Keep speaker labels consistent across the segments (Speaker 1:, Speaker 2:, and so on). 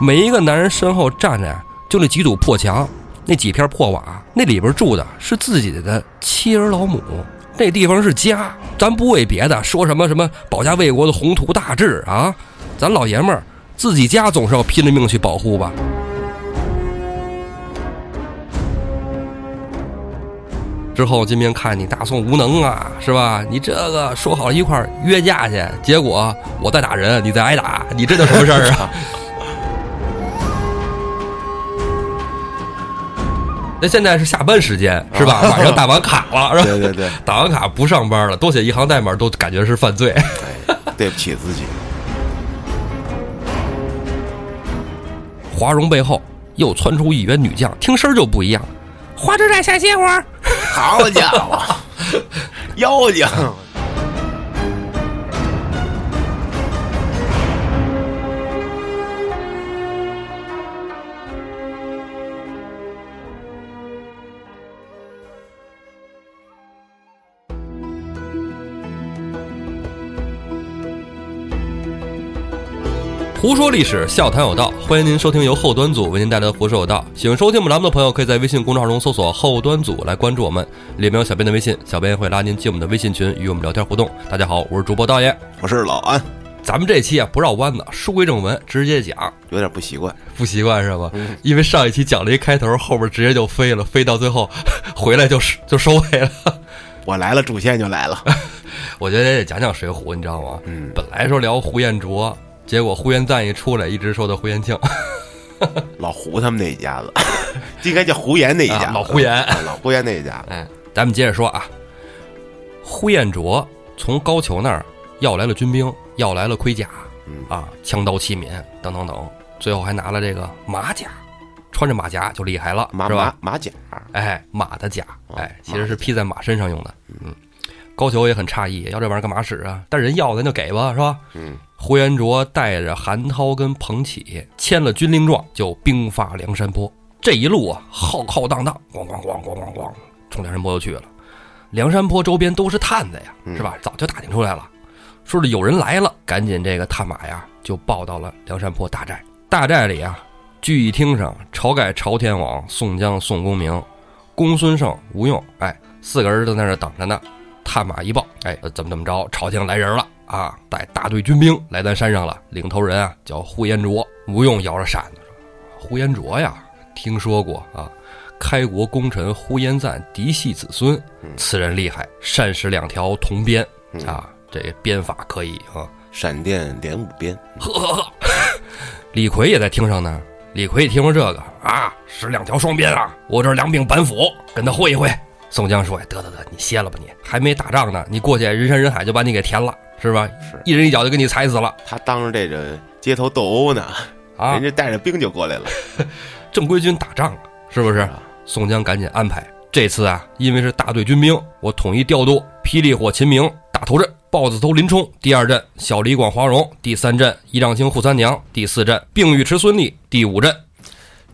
Speaker 1: 每一个男人身后站着就那几堵破墙，那几片破瓦，那里边住的是自己的妻儿老母，那地方是家。咱不为别的，说什么什么保家卫国的宏图大志啊，咱老爷们儿自己家总是要拼了命去保护吧。之后金兵看你大宋无能啊，是吧？你这个说好一块约架去，结果我在打人，你在挨打，你这叫什么事儿啊？那现在是下班时间是吧？晚上打完卡了是吧？
Speaker 2: 对对对，
Speaker 1: 打完卡不上班了，多写一行代码都感觉是犯罪。
Speaker 2: 哎，对不起自己。
Speaker 1: 华容背后又窜出一员女将，听声就不一样。花枝寨下歇会儿。
Speaker 2: 好家伙，妖精！
Speaker 1: 胡说历史，笑谈有道，欢迎您收听由后端组为您带来的《胡说有道》。喜欢收听我们栏目的朋友，可以在微信公众号中搜索“后端组”来关注我们，里面有小编的微信，小编会拉您进我们的微信群，与我们聊天互动。大家好，我是主播道爷，
Speaker 2: 我是老安。
Speaker 1: 咱们这期啊不绕弯子，书归正文，直接讲。
Speaker 2: 有点不习惯，
Speaker 1: 不习惯是吧？因为上一期讲了一开头，后边直接就飞了，飞到最后回来就是就收尾了。
Speaker 2: 我来了，主线就来了。
Speaker 1: 我觉得也得讲讲水浒，你知道吗？
Speaker 2: 嗯，
Speaker 1: 本来说聊呼延灼。结果呼延赞一出来，一直说的呼延庆，
Speaker 2: 老胡他们那一家子，应该叫胡延那一家，
Speaker 1: 老胡延，
Speaker 2: 老胡延那一家。
Speaker 1: 哎，咱们接着说啊，呼延灼从高俅那儿要来了军兵，要来了盔甲，啊，枪刀器皿等等等，最后还拿了这个马甲，穿着马甲就厉害了，是吧？
Speaker 2: 马甲，
Speaker 1: 哎，马的甲，哎，其实是披在马身上用的。嗯，高俅也很诧异，要这玩意儿干嘛使啊？但人要咱就给吧，是吧？
Speaker 2: 嗯。
Speaker 1: 呼延灼带着韩涛跟彭起签了军令状，就兵发梁山坡。这一路啊，浩浩荡荡，咣咣咣咣咣咣，冲梁山坡就去了。梁山坡周边都是探子呀，是吧？早就打听出来了，说是有人来了，赶紧这个探马呀，就报到了梁山坡大寨。大寨里啊，聚义厅上，晁盖、晁天王、宋江、宋公明、公孙胜、吴用，哎，四个人都在那等着呢。探马一报，哎，怎么怎么着？朝廷来人了。啊，带大队军兵来咱山上了，领头人啊叫呼延灼。吴用摇着扇子说：“呼延灼呀，听说过啊？开国功臣呼延赞嫡系子孙，此人厉害，善使两条铜鞭啊，这鞭法可以啊，
Speaker 2: 闪电连五鞭。
Speaker 1: 呵呵呵，李逵也在听上呢。李逵一听说这个啊，使两条双鞭啊，我这两柄板斧，跟他会一会。宋江说：得得得，你歇了吧，你还没打仗呢，你过去人山人海就把你给填了。”是吧？
Speaker 2: 是
Speaker 1: 一人一脚就给你踩死了。
Speaker 2: 他当着这个街头斗殴呢，啊，人家带着兵就过来了。
Speaker 1: 正规军打仗，是不是？宋江赶紧安排。这次啊，因为是大队军兵，我统一调度：霹雳火秦明打头阵，豹子头林冲第二阵，小李广华容第三阵，一丈青扈三娘第四阵，并尉迟孙立第五阵。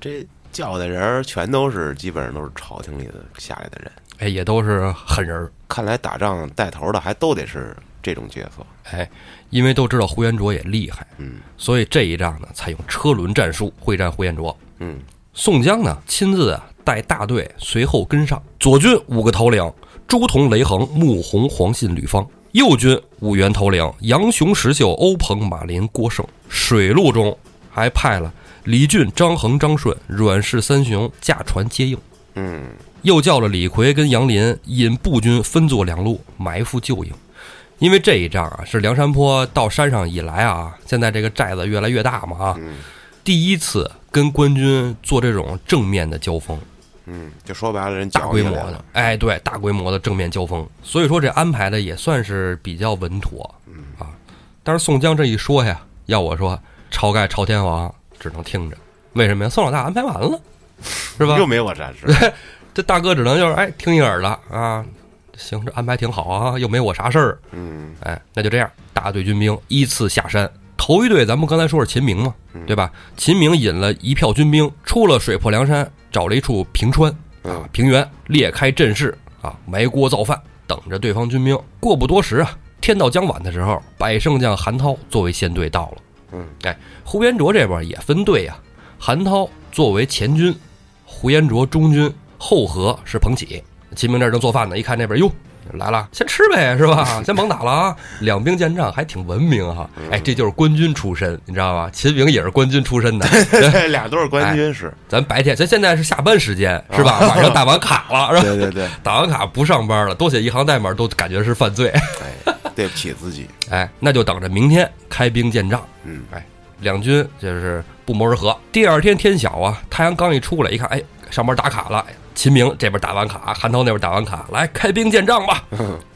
Speaker 2: 这叫的人全都是基本上都是朝廷里的下来的人，
Speaker 1: 哎，也都是狠人。
Speaker 2: 看来打仗带头的还都得是。这种角色，
Speaker 1: 哎，因为都知道呼延灼也厉害，
Speaker 2: 嗯，
Speaker 1: 所以这一仗呢，采用车轮战术会战呼延灼，
Speaker 2: 嗯，
Speaker 1: 宋江呢亲自啊带大队随后跟上，左军五个头领：朱仝、雷横、穆弘、黄信、吕方；右军五员头领：杨雄、石秀、欧鹏、马林、郭盛。水路中还派了李俊、张衡、张顺、阮氏三雄驾船接应，
Speaker 2: 嗯，
Speaker 1: 又叫了李逵跟杨林引步军分作两路埋伏救应。因为这一仗啊，是梁山坡到山上以来啊，现在这个寨子越来越大嘛啊，第一次跟官军做这种正面的交锋，
Speaker 2: 嗯，就说白了，人
Speaker 1: 大规模的，哎，对，大规模的正面交锋，所以说这安排的也算是比较稳妥，
Speaker 2: 嗯
Speaker 1: 啊，但是宋江这一说呀，要我说，晁盖、朝天王只能听着，为什么呀？宋老大安排完了，是吧？
Speaker 2: 又没我战士，
Speaker 1: 这大哥只能就是哎听一耳的啊。行，这安排挺好啊，又没我啥事儿。
Speaker 2: 嗯，
Speaker 1: 哎，那就这样，大队军兵依次下山。头一队，咱们刚才说是秦明嘛，对吧？秦明引了一票军兵出了水泊梁山，找了一处平川啊平原，裂开阵势啊，埋锅造饭，等着对方军兵。过不多时啊，天到将晚的时候，百胜将韩涛作为先队到了。
Speaker 2: 嗯，
Speaker 1: 哎，呼延灼这边也分队呀、韩涛作为前军，呼延灼中军，后河是彭起。秦明这儿正做饭呢，一看那边哟来了，先吃呗，是吧？先甭打了啊！两兵见仗还挺文明哈。哎，这就是官军出身，你知道吧？秦明也是官军出身的。
Speaker 2: 这俩都是官军是，
Speaker 1: 咱白天，咱现在是下班时间，是吧？晚上打完卡了，是吧？
Speaker 2: 对对对，
Speaker 1: 打完卡不上班了，多写一行代码都感觉是犯罪。
Speaker 2: 哎，对不起自己，
Speaker 1: 哎，那就等着明天开兵见仗。
Speaker 2: 嗯，
Speaker 1: 哎，两军就是不谋而合。第二天天晓啊，太阳刚一出来，一看，哎，上班打卡了。哎秦明这边打完卡，韩涛那边打完卡，来开兵见仗吧。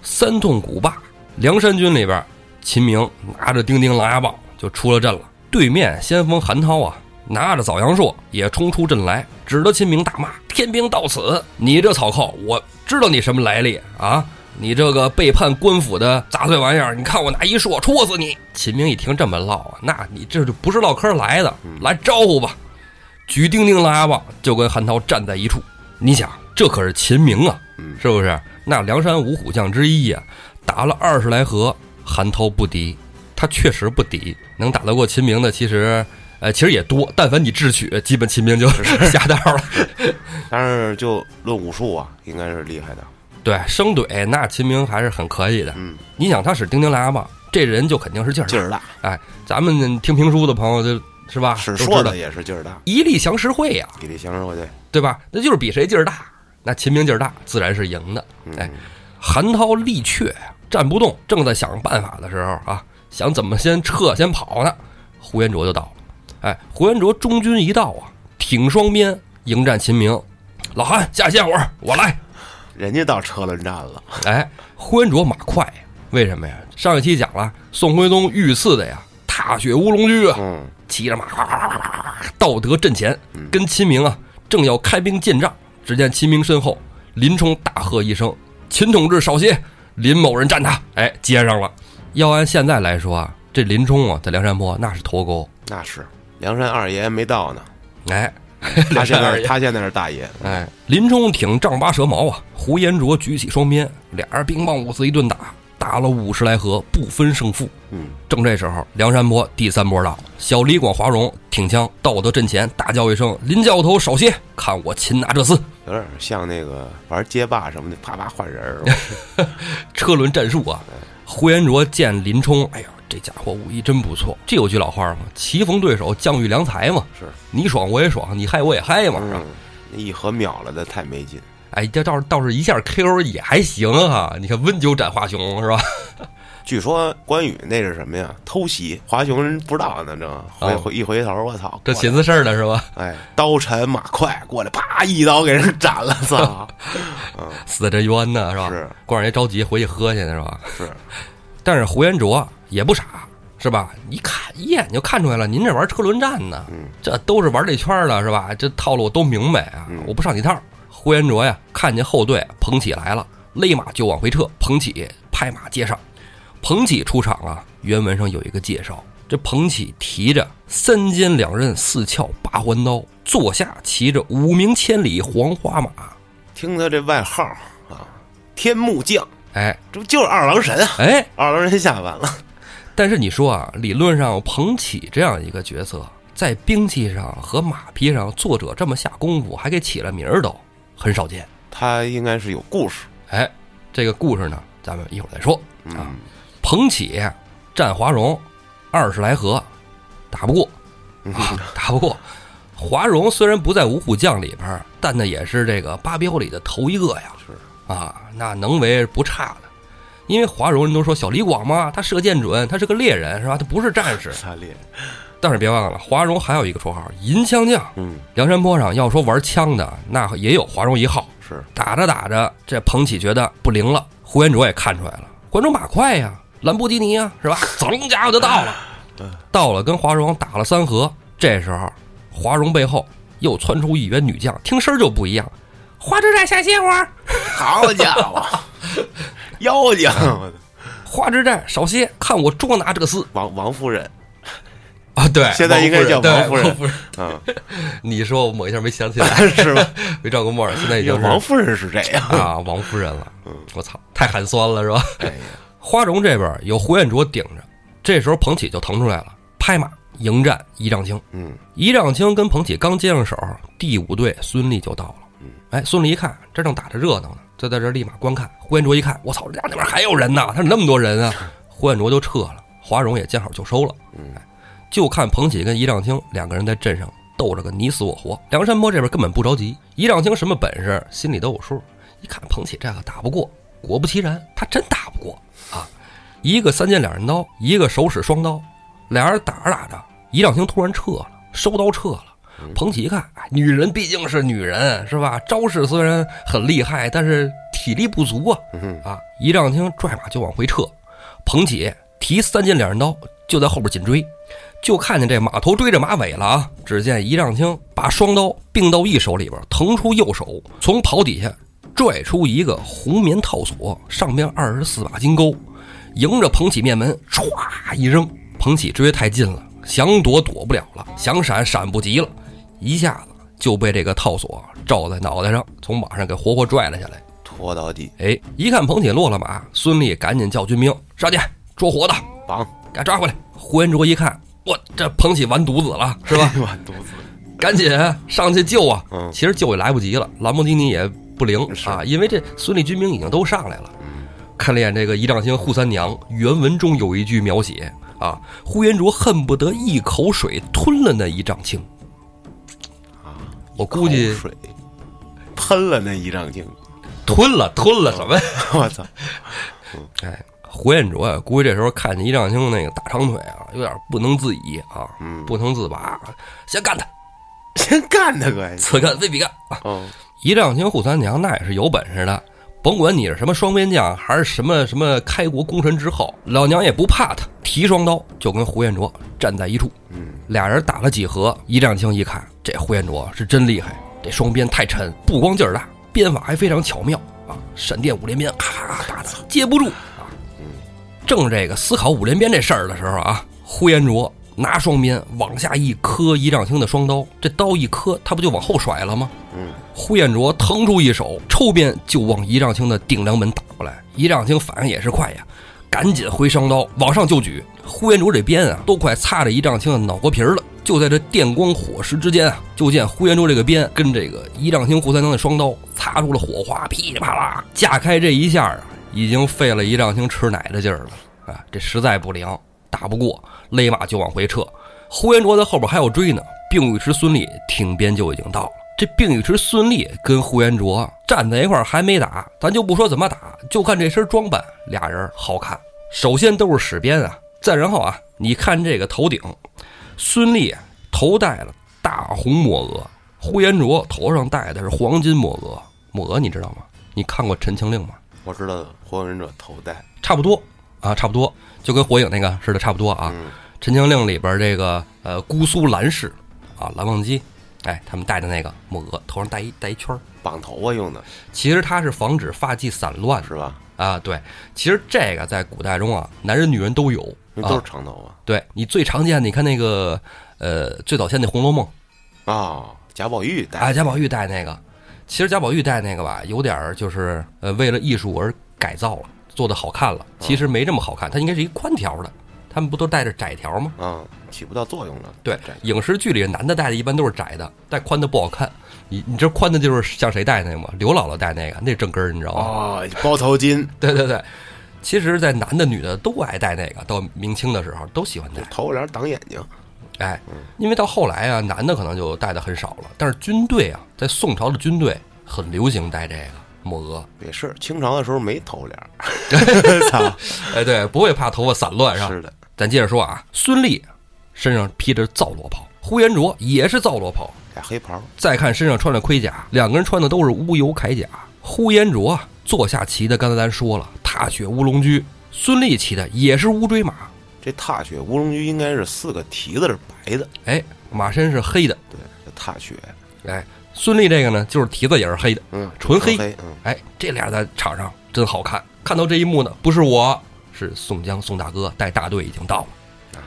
Speaker 1: 三通古坝，梁山军里边，秦明拿着钉钉狼牙棒就出了阵了。对面先锋韩涛啊，拿着枣阳槊也冲出阵来，指着秦明大骂：“天兵到此，你这草寇，我知道你什么来历啊！你这个背叛官府的杂碎玩意儿，你看我拿一槊戳死你！”秦明一听这么唠啊，那你这就不是唠嗑来的，来招呼吧。举钉钉狼牙棒就跟韩涛站在一处。你想，这可是秦明啊，
Speaker 2: 嗯
Speaker 1: 是不是？那梁山五虎将之一呀、打了二十来合，韩涛不敌，他确实不敌。能打得过秦明的，其实，呃，其实也多。但凡你智取，基本秦明就 下道了。
Speaker 2: 但是就论武术啊，应该是厉害的，
Speaker 1: 对，生怼那秦明还是很可以的。
Speaker 2: 嗯，
Speaker 1: 你想，他使丁丁狼牙棒，这人就肯定是劲儿。
Speaker 2: 劲儿大，
Speaker 1: 哎，咱们听评书的朋友就是吧，
Speaker 2: 是
Speaker 1: 都知道
Speaker 2: 说的也是劲儿大，
Speaker 1: 一力降十会呀、
Speaker 2: 一力降十会对，
Speaker 1: 对吧？那就是比谁劲儿大。那秦明劲儿大，自然是赢的。
Speaker 2: 嗯
Speaker 1: 哎，韩涛力却呀，站不动，正在想办法的时候啊，想怎么先撤先跑呢？呼延灼就到了。哎，呼延灼中军一到啊，挺双鞭迎战秦明。老韩下歇会儿，我来。
Speaker 2: 人家到车轮战了，
Speaker 1: 哎，呼延灼马快，为什么呀？上一期讲了，宋徽宗御赐的呀，踏雪乌龙驹啊，
Speaker 2: 嗯，
Speaker 1: 骑着马到德阵前，跟秦明啊正要开兵见仗，只见秦明身后，林冲大喝一声：“秦同志少歇！”林某人站他，哎，接上了。要按现在来说啊，这林冲啊，在梁山泊那是头钩，
Speaker 2: 那是梁山二爷没到呢，
Speaker 1: 哎，
Speaker 2: 他 现在他现在是大爷，
Speaker 1: 哎，林冲挺丈八蛇矛啊，胡延灼举起双鞭，俩人兵棒五四一顿打，打了五十来合，不分胜负。
Speaker 2: 嗯，
Speaker 1: 正这时候，梁山伯第三波到，小李广、华容挺枪到我的阵前，大叫一声：“林教头少歇，看我擒拿这厮！”
Speaker 2: 有点像那个玩街霸什么的，啪啪换人儿，
Speaker 1: 车轮战术啊！呼延灼见林冲，哎呀，这家伙武艺真不错。这有句老话嘛，“棋逢对手，将遇良才”嘛。
Speaker 2: 是，
Speaker 1: 你爽我也爽，你害我也害嘛，是吧？
Speaker 2: 嗯，一合秒了的太没劲，
Speaker 1: 哎，这倒是倒是一下 KO 也还行哈、你看温酒斩华雄是吧？
Speaker 2: 据说关羽那是什么呀？偷袭，华雄人不知道呢，这回
Speaker 1: 哦
Speaker 2: 回一回头，我操，
Speaker 1: 这寻思事儿呢是吧？
Speaker 2: 哎，刀沉马快过来，啪一刀给人斩了，操！
Speaker 1: 死的真冤呢是吧？
Speaker 2: 是
Speaker 1: 关二爷着急回去喝去呢是吧？
Speaker 2: 是，
Speaker 1: 但是胡延灼也不傻，是吧？一看一眼就看出来了，您这玩车轮战呢，
Speaker 2: 嗯
Speaker 1: 这都是玩这圈的，是吧？这套路我都明白啊，
Speaker 2: 嗯
Speaker 1: 我不上你套。呼延灼呀，看见后队彭起来了，勒马就往回撤，彭起拍马接上。彭起出场啊，原文上有一个介绍，这彭起提着三尖两刃四鞘八环刀，坐下骑着五名千里黄花马，
Speaker 2: 听他这外号啊，天目将，
Speaker 1: 哎
Speaker 2: 这不就是二郎神啊？
Speaker 1: 哎，
Speaker 2: 二郎神下凡了，
Speaker 1: 但是你说啊，理论上彭起这样一个角色，在兵器上和马匹上，作者这么下功夫，还给起了名儿，都很少见。
Speaker 2: 他应该是有故事，
Speaker 1: 哎，这个故事呢，咱们一会儿再说。啊
Speaker 2: 嗯，
Speaker 1: 彭起战华容二十来合，打不过，啊，打不过。华容虽然不在五虎将里边儿，但那也是这个八彪里的头一个呀。
Speaker 2: 是
Speaker 1: 啊，那能为不差的。因为华容人都说小李广嘛，他射箭准，他是个猎人，是吧？他不是战士。
Speaker 2: 他烈，
Speaker 1: 但是别忘了，华容还有一个绰号“银枪将
Speaker 2: 嗯，”。
Speaker 1: 梁山泊上要说玩枪的，那也有华容一号。
Speaker 2: 是
Speaker 1: 打着打着，这彭起觉得不灵了，呼延灼也看出来了，关中马快呀，兰博基尼呀，是吧？噌，家伙就到了，到了，跟华容打了三合。这时候，华容背后又窜出一员女将，听声儿就不一样。花之寨下歇会儿，
Speaker 2: 好家伙，妖精，
Speaker 1: 花之寨少歇，看我捉拿这个厮
Speaker 2: 王王夫人，
Speaker 1: 啊！对，
Speaker 2: 现在应该叫王
Speaker 1: 王
Speaker 2: 夫人
Speaker 1: 夫人。
Speaker 2: 嗯，
Speaker 1: 你说我猛一下没想起来，
Speaker 2: 是吧？
Speaker 1: 没转过墨儿，现在已经
Speaker 2: 王夫人是这样，
Speaker 1: 啊王夫人了。嗯我操，太寒酸了是吧？
Speaker 2: 哎呀，
Speaker 1: 花荣这边有胡彦卓顶着，这时候彭起就腾出来了，拍马迎战仪仗清。
Speaker 2: 嗯，
Speaker 1: 仪仗清跟彭起刚接上手，第五队孙立就到了。
Speaker 2: 嗯，
Speaker 1: 哎，孙立一看这正打着热闹呢，就在这立马观看。胡彦卓一看，我操，这那边还有人呢，他怎么那么多人啊？胡彦卓就撤了，华荣也见好就收了。
Speaker 2: 嗯
Speaker 1: 哎，就看彭起跟仪仗清两个人在镇上斗着个你死我活。梁山泊这边根本不着急，仪仗清什么本事心里都有数。一看彭起这个打不过，果不其然，他真打不过啊！一个三尖两刃刀，一个手使双刀，俩人打着打着，仪仗清突然撤了，收刀撤了。彭起一看，哎，女人毕竟是女人，是吧？招式虽然很厉害，但是体力不足啊！
Speaker 2: 嗯
Speaker 1: 啊！仪仗清拽马就往回撤，彭起提三尖两刃刀就在后边紧追，就看见这马头追着马尾了啊！只见一丈青把双刀并到一手里边，腾出右手，从袍底下拽出一个红棉套索，上边二十四把金钩，迎着彭起面门唰一扔，彭起追得太近了，想躲躲不了了，想闪闪不及了，一下子就被这个套索罩在脑袋上，从马上给活活拽了下来。
Speaker 2: 拖到地
Speaker 1: 哎，一看彭起落了马，孙立赶紧叫军兵上去捉活的，
Speaker 2: 绑，
Speaker 1: 给抓回来。呼延灼一看，我这捧起完犊子了，是吧？
Speaker 2: 完犊子，
Speaker 1: 赶紧上去救啊！
Speaker 2: 嗯
Speaker 1: 其实救也来不及了，兰博基尼也不灵啊，因为这孙立军兵已经都上来了。
Speaker 2: 嗯
Speaker 1: 看了眼这个仪仗星扈三娘，原文中有一句描写啊，呼延灼恨不得一口水吞了那仪仗青。
Speaker 2: 啊，
Speaker 1: 我估计
Speaker 2: 水喷了那一丈青，
Speaker 1: 吞了吞了什么呀？
Speaker 2: 我操，
Speaker 1: 哎，胡彦卓啊，估计这时候看见一丈青那个大长腿啊，有点不能自已啊，
Speaker 2: 嗯
Speaker 1: 不能自拔，先干他，
Speaker 2: 先干他个，
Speaker 1: 此干非彼干啊！
Speaker 2: 哦，
Speaker 1: 仪仗清扈三娘那也是有本事的，甭管你是什么双边将，还是什么什么开国功臣之后，老娘也不怕他，提双刀就跟胡彦卓站在一处。
Speaker 2: 嗯，
Speaker 1: 俩人打了几合，一丈青一看，这胡彦卓是真厉害，这双鞭太沉，不光劲儿大，鞭法还非常巧妙啊！闪电五连鞭，咔咔打的接不住啊！正这个思考五连鞭这事儿的时候啊，呼延灼拿双鞭往下一磕仪仗清的双刀，这刀一磕，他不就往后甩了吗？
Speaker 2: 嗯，
Speaker 1: 呼延灼腾出一手，抽鞭就往仪仗清的顶梁门打过来。仪仗清反应也是快呀，赶紧挥双刀往上就举。呼延灼这鞭啊，都快擦着仪仗清的脑壳皮儿了。就在这电光火石之间啊，就见呼延灼这个鞭跟这个仪仗清扈三娘的双刀擦出了火花，噼里啪啦架开这一下啊，已经费了一丈青吃奶的劲儿了啊！这实在不灵，打不过，勒马就往回撤。呼延灼在后边还要追呢，并尉迟孙立挺鞭就已经到了。这并尉迟孙立跟呼延灼站在一块儿还没打，咱就不说怎么打，就看这身装扮，俩人好看。首先都是使鞭啊，再然后啊，你看这个头顶，孙立头戴了大红抹额，呼延灼头上戴的是黄金抹额。抹额你知道吗？你看过《陈情令》吗？
Speaker 2: 我知道火影忍者头戴，
Speaker 1: 差不多啊，差不多，就跟火影那个似的，差不多啊。
Speaker 2: 嗯
Speaker 1: 陈情令》里边这个呃姑苏蓝氏啊，蓝忘机，哎，他们戴的那个抹额，头上戴一戴一圈儿
Speaker 2: 绑头发用的
Speaker 1: 其实它是防止发髻散乱
Speaker 2: 是吧？
Speaker 1: 啊。对，其实这个在古代中啊，男人女人都有啊
Speaker 2: 因为都是。长头发
Speaker 1: 对你最常见的，你看那个呃最早先那《红楼梦》
Speaker 2: 啊。贾宝玉戴
Speaker 1: 啊，贾宝玉戴那个，其实贾宝玉戴那个吧，有点儿就是呃为了艺术而改造了，做的好看了。其实没这么好看，它应该是一宽条的，他们不都戴着窄条吗？
Speaker 2: 啊，起不到作用了。
Speaker 1: 对，影视剧里男的戴的一般都是窄的，戴宽的不好看。你你这宽的就是像谁戴那个吗？刘姥姥戴那个，那正根儿，你知道吗？
Speaker 2: 哦，包头巾，
Speaker 1: 对对对，其实，在男的女的都爱戴那个，到明清的时候都喜欢戴。
Speaker 2: 头帘挡眼睛。
Speaker 1: 哎，因为到后来啊，男的可能就戴的很少了，但是军队啊，在宋朝的军队很流行戴这个抹额。
Speaker 2: 也是清朝的时候没头帘，操，
Speaker 1: 哎，对，不会怕头发散乱是吧？
Speaker 2: 是的，
Speaker 1: 咱接着说啊，孙立身上披着皂罗袍，呼延灼也是皂罗袍，
Speaker 2: 俩黑袍，
Speaker 1: 再看身上穿着盔甲，两个人穿的都是乌油铠甲。呼延灼啊，坐下骑的，刚才咱说了，踏雪乌龙驹；孙立骑的也是乌骓马，
Speaker 2: 这踏雪乌龙驹应该是四个蹄子是白的，
Speaker 1: 哎，马身是黑的，
Speaker 2: 对，这踏雪，
Speaker 1: 哎，孙俪这个呢，就是蹄子也是黑的，
Speaker 2: 嗯，
Speaker 1: 纯黑
Speaker 2: 黑，嗯，
Speaker 1: 哎，这俩在场上真好看。看到这一幕呢，不是我，是宋江宋大哥带大队已经到了，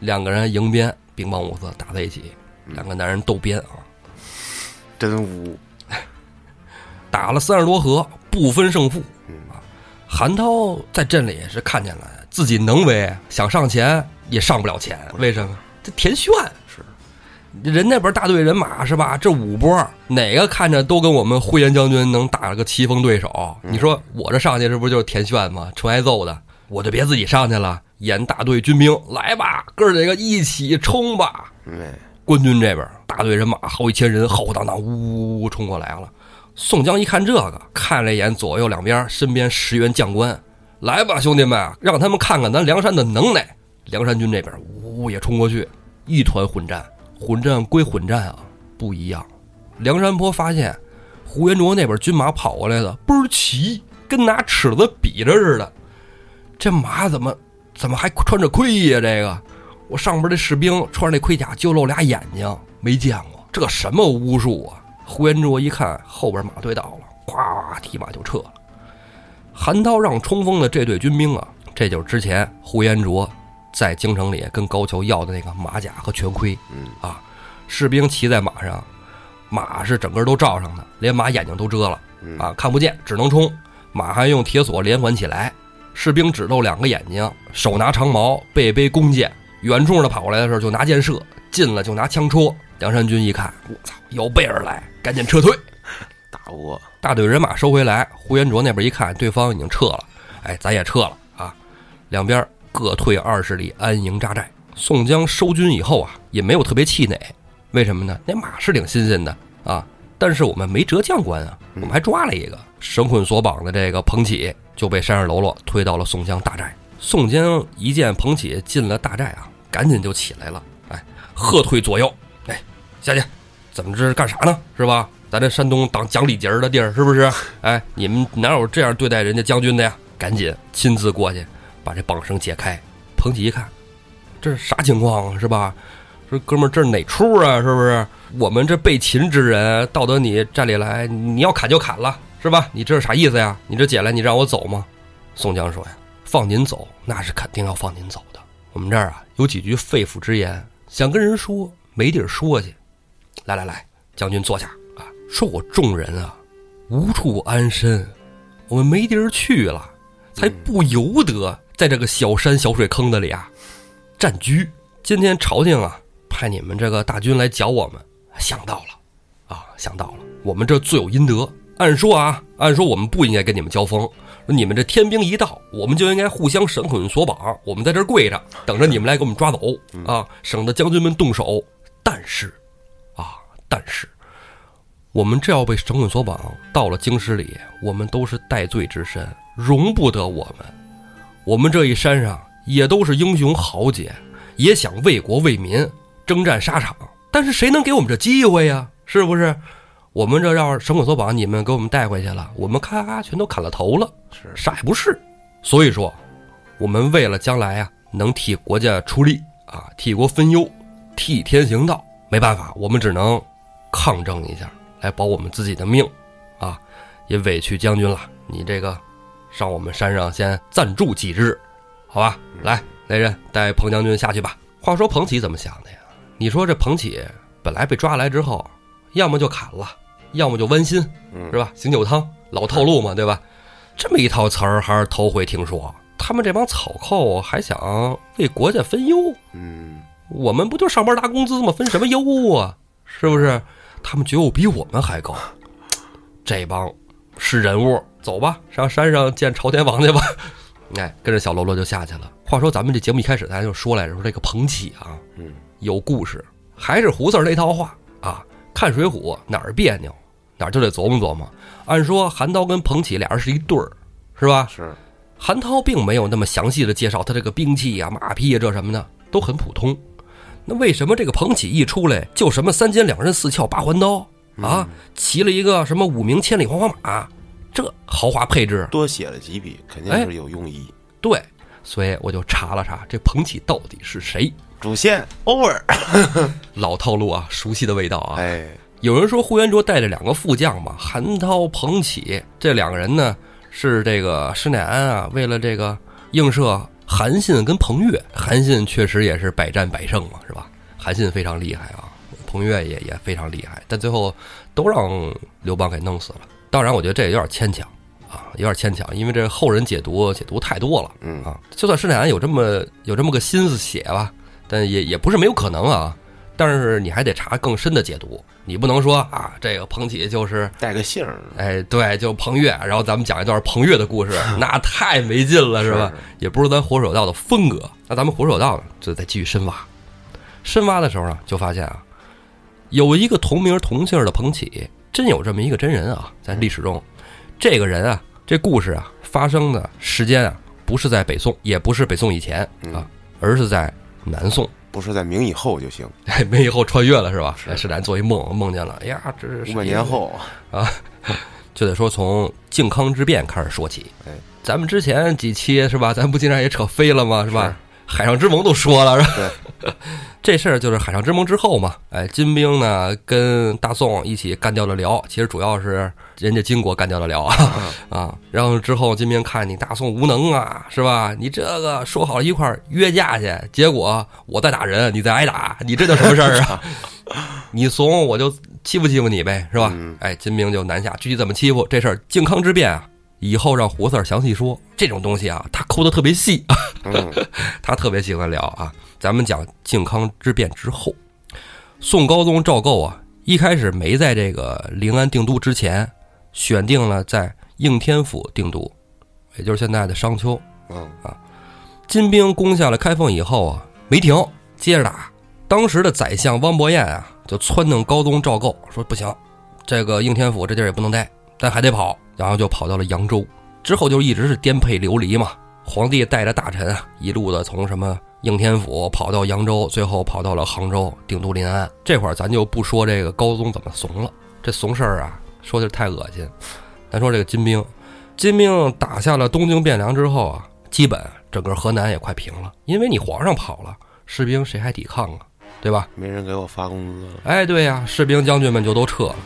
Speaker 1: 两个人迎鞭，兵帮五色打在一起，两个男人斗鞭啊，
Speaker 2: 真污，
Speaker 1: 打了三十多合，不分胜负。
Speaker 2: 嗯
Speaker 1: 啊，韩涛在镇里也是看见了，自己能为，想上前也上不了前，为什么？这田炫
Speaker 2: 是
Speaker 1: 人那边大队人马是吧？这五波哪个看着都跟我们呼延将军能打了个棋逢对手？你说我这上去这不就是田炫吗？纯挨揍的，我就别自己上去了，演大队军兵来吧，哥儿几个一起冲吧！
Speaker 2: 哎，
Speaker 1: 官军这边大队人马好几千人，浩浩荡荡，呜呜呜冲过来了。宋江一看这个，看了一眼左右两边身边十员将官，来吧，兄弟们，让他们看看咱梁山的能耐。梁山军这边呜也冲过去，一团混战。混战归混战啊，不一样。梁山泊发现呼延灼那边军马跑过来的倍儿齐，跟拿尺子比着似的。这马怎么怎么还穿着盔呀？这个我上边这士兵穿着那盔甲就露俩眼睛，没见过这什么巫术啊！呼延灼一看后边马队到了，咵提马就撤了。韩涛让冲锋的这队军兵啊，这就是之前呼延灼在京城里跟高俅要的那个马甲和全盔。
Speaker 2: 嗯
Speaker 1: 啊，士兵骑在马上，马是整个都罩上的，连马眼睛都遮了
Speaker 2: 嗯
Speaker 1: 啊，看不见，只能冲。马还用铁索连环起来，士兵只露两个眼睛，手拿长矛，背背弓箭，远处的跑过来的时候就拿箭射，近了就拿枪戳。梁山军一看，我操，有备而来，赶紧撤退。
Speaker 2: 打不过，
Speaker 1: 大队人马收回来，呼延灼那边一看，对方已经撤了，哎，咱也撤了啊，两边各退二十里，安营扎寨。宋江收军以后啊，也没有特别气馁，为什么呢？那马是挺新鲜的啊，但是我们没折将官啊，我们还抓了一个绳捆索绑的这个彭起，就被山上喽啰推到了宋江大寨。宋江一见彭起进了大寨啊，赶紧就起来了，哎，喝退左右，哎，下去，怎么这是干啥呢？是吧？咱这山东当讲礼节儿的地儿，是不是？哎，你们哪有这样对待人家将军的呀？赶紧亲自过去把这绑绳解开。彭起一看，这是啥情况啊？是吧？说哥们儿，这是哪出啊？是不是？我们这被擒之人到得你寨里来，你要砍就砍了，是吧？你这是啥意思呀？你这解来，你让我走吗？宋江说呀，放您走，那是肯定要放您走的。我们这儿啊有几句肺腑之言，想跟人说，没地儿说去。来来来，将军坐下啊！说我众人啊，无处安身，我们没地儿去了，才不由得在这个小山小水坑子里啊占居。今天朝廷啊派你们这个大军来剿我们，想到了啊，想到了，我们这罪有应得。按说啊，按说我们不应该跟你们交锋，说你们这天兵一到，我们就应该互相绳捆索绑，我们在这儿跪着，等着你们来给我们抓走啊，省得将军们动手。但是，啊，但是，我们这要被绳捆索绑，到了京师里，我们都是戴罪之身，容不得我们。我们这一山上也都是英雄豪杰，也想为国为民征战沙场，但是谁能给我们这机会呀？是不是？我们这要是绳捆索绑，你们给我们带回去了，我们咔咔全都砍了头了，
Speaker 2: 是
Speaker 1: 啥也不是。所以说，我们为了将来啊，能替国家出力啊，替国分忧，替天行道，没办法，我们只能抗争一下，来保我们自己的命，啊，也委屈将军了。你这个上我们山上先暂住几日，好吧？来，来人带彭将军下去吧。话说彭起怎么想的呀？你说这彭起本来被抓来之后，要么就砍了，要么就剜心，
Speaker 2: 嗯
Speaker 1: 是吧？醒酒汤，老套路嘛，对吧？这么一套词儿还是头回听说。他们这帮草寇还想为国家分忧，
Speaker 2: 嗯，
Speaker 1: 我们不就上班拿工资吗？分什么忧啊？是不是？他们觉悟比我们还高。这帮是人物，走吧，上山上见朝天王去吧。哎，跟着小喽啰就下去了。话说咱们这节目一开始咱就说来着，说这个彭起啊，
Speaker 2: 嗯，
Speaker 1: 有故事，还是胡四儿那套话啊。看《水浒》哪儿别扭，哪儿就得琢磨琢磨。按说韩涛跟彭起俩人是一对儿，是吧？
Speaker 2: 是，
Speaker 1: 韩涛并没有那么详细的介绍他这个兵器呀、马匹呀这什么的，都很普通。那为什么这个彭起一出来就什么三尖两刃四鞘八环刀啊，骑了一个什么五名千里黄花马，这豪华配置？
Speaker 2: 多写了几笔，肯定
Speaker 1: 哎
Speaker 2: 是有用意。
Speaker 1: 对，所以我就查了查这彭起到底是谁。
Speaker 2: 主线 over，
Speaker 1: 老套路啊，熟悉的味道啊。
Speaker 2: 哎，
Speaker 1: 有人说呼延灼带着两个副将嘛，韩涛、彭起这两个人呢，是这个施耐庵啊，为了这个映射韩信跟彭越，韩信确实也是百战百胜嘛，是吧？韩信非常厉害啊，彭越也也非常厉害，但最后都让刘邦给弄死了。当然，我觉得这也有点牵强啊，有点牵强，因为这后人解读解读太多了。
Speaker 2: 嗯
Speaker 1: 啊，就算施耐庵有这么有这么个心思写吧，但也也不是没有可能啊。但是你还得查更深的解读，你不能说啊，这个彭起就是
Speaker 2: 带个姓儿，
Speaker 1: 哎，对，就彭越，然后咱们讲一段彭越的故事，那太没劲了，是吧？也不是咱火手道的风格。那咱们火手道呢，就再继续深挖。深挖的时候呢，就发现啊，有一个同名同姓的彭起，真有这么一个真人啊，在历史中，这个人啊，这故事啊，发生的时间啊，不是在北宋，也不是北宋以前啊，而是在南宋。
Speaker 2: 不是在明以后就行，
Speaker 1: 哎，明以后穿越了是吧？是是咱做一梦，梦见了，哎呀，这是
Speaker 2: 五百年后
Speaker 1: 啊，就得说从靖康之变开始说起。
Speaker 2: 哎，
Speaker 1: 咱们之前几期是吧？咱不经常也扯飞了吗？是吧？海上之盟都说了，是吧？
Speaker 2: 对，
Speaker 1: 这事儿就是海上之盟之后嘛。哎，金兵呢跟大宋一起干掉了辽，其实主要是人家金国干掉了辽啊 啊。然后之后金兵看你大宋无能啊，是吧？你这个说好了一块儿约架去，结果我在打人，你在挨打，你这叫什么事儿啊？你怂我就欺负欺负你呗，是吧？哎，金兵就南下，具体怎么欺负这事儿，靖康之变啊。以后让胡四儿详细说这种东西啊，他抠的 特别细，他特别喜欢聊啊。咱们讲靖康之变之后，宋高宗赵构啊，一开始没在这个临安定都之前，选定了在应天府定都，也就是现在的商丘。
Speaker 2: 嗯
Speaker 1: 啊，金兵攻下了开封以后啊，没停，接着打。当时的宰相汪伯彦啊，就撺弄高宗赵构说：“不行，这个应天府这地儿也不能待，咱还得跑。”然后就跑到了扬州，之后就一直是颠沛流离嘛。皇帝带着大臣啊，一路的从什么应天府跑到扬州，最后跑到了杭州定都临安。这会儿咱就不说这个高宗怎么怂了，这怂事儿啊，说的太恶心。咱说这个金兵，金兵打下了东京汴梁之后啊，基本整个河南也快平了，因为你皇上跑了，士兵谁还抵抗啊？对吧？
Speaker 2: 没人给我发工资了。
Speaker 1: 哎，对呀，士兵将军们就都撤了。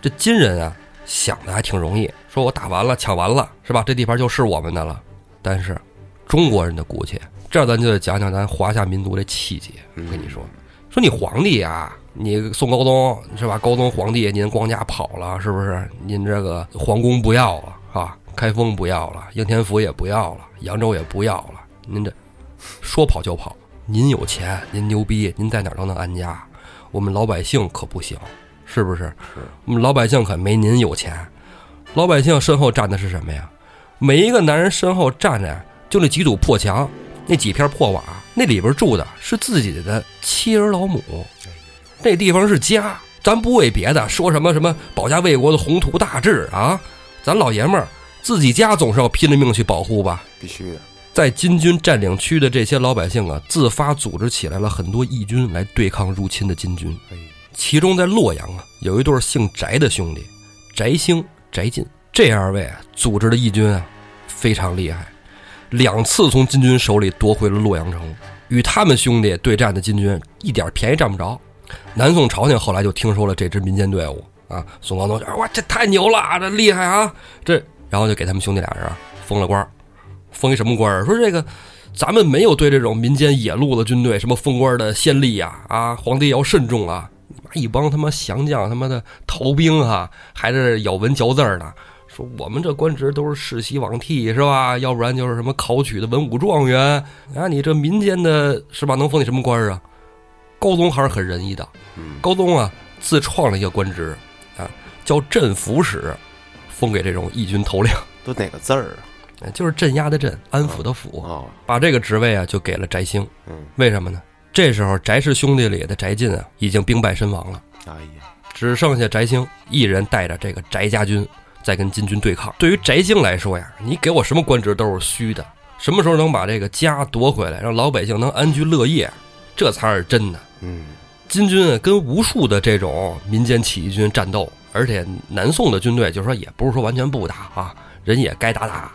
Speaker 1: 这金人啊。想的还挺容易，说我打完了，抢完了，是吧？这地盘就是我们的了。但是，中国人的骨气，这咱就得讲讲咱华夏民族的气节。我跟你说，说你皇帝啊，你宋高宗是吧？高宗皇帝，您光家跑了，是不是？您这个皇宫不要了啊？开封不要了，应天府也不要了，扬州也不要了。您这说跑就跑，您有钱，您牛逼，您在哪儿都能安家。我们老百姓可不行。是不是？
Speaker 2: 是
Speaker 1: 我们老百姓可没您有钱，老百姓身后站的是什么呀？每一个男人身后站着就那几堵破墙，那几片破瓦，那里边住的是自己的妻儿老母，那地方是家。咱不为别的，说什么什么保家卫国的宏图大志啊？咱老爷们儿自己家总是要拼了命去保护吧？
Speaker 2: 必须的。
Speaker 1: 在金军占领区的这些老百姓啊，自发组织起来了很多义军来对抗入侵的金军。其中在洛阳啊，有一对姓翟的兄弟，翟兴、翟进这二位啊，组织的义军啊，非常厉害，两次从金军手里夺回了洛阳城。与他们兄弟对战的金军一点便宜占不着。南宋朝廷后来就听说了这支民间队伍啊，宋高宗说：“哇，这太牛了，这厉害啊！”这然后就给他们兄弟俩人封了官封一什么官说这个。咱们没有对这种民间野路子军队什么封官的先例呀！啊，皇帝要慎重啊！一帮他妈降将，他妈的逃兵啊，还是咬文嚼字呢，说我们这官职都是世袭罔替是吧？要不然就是什么考取的文武状元啊！你这民间的是吧？能封你什么官啊？高宗还是很仁义的，高宗啊自创了一个官职啊，叫镇抚使，封给这种义军头领。
Speaker 2: 都哪个字儿啊？
Speaker 1: 就是镇压的镇，安抚的抚，把这个职位啊就给了翟兴。嗯，为什么呢？这时候翟氏兄弟里的翟进啊已经兵败身亡了。哎
Speaker 2: 呀，
Speaker 1: 只剩下翟兴一人带着这个翟家军在跟金军对抗。对于翟兴来说呀，你给我什么官职都是虚的。什么时候能把这个家夺回来，让老百姓能安居乐业，这才是真的。
Speaker 2: 嗯，
Speaker 1: 金军跟无数的这种民间起义军战斗，而且南宋的军队就是说也不是说完全不打啊，人也该打打。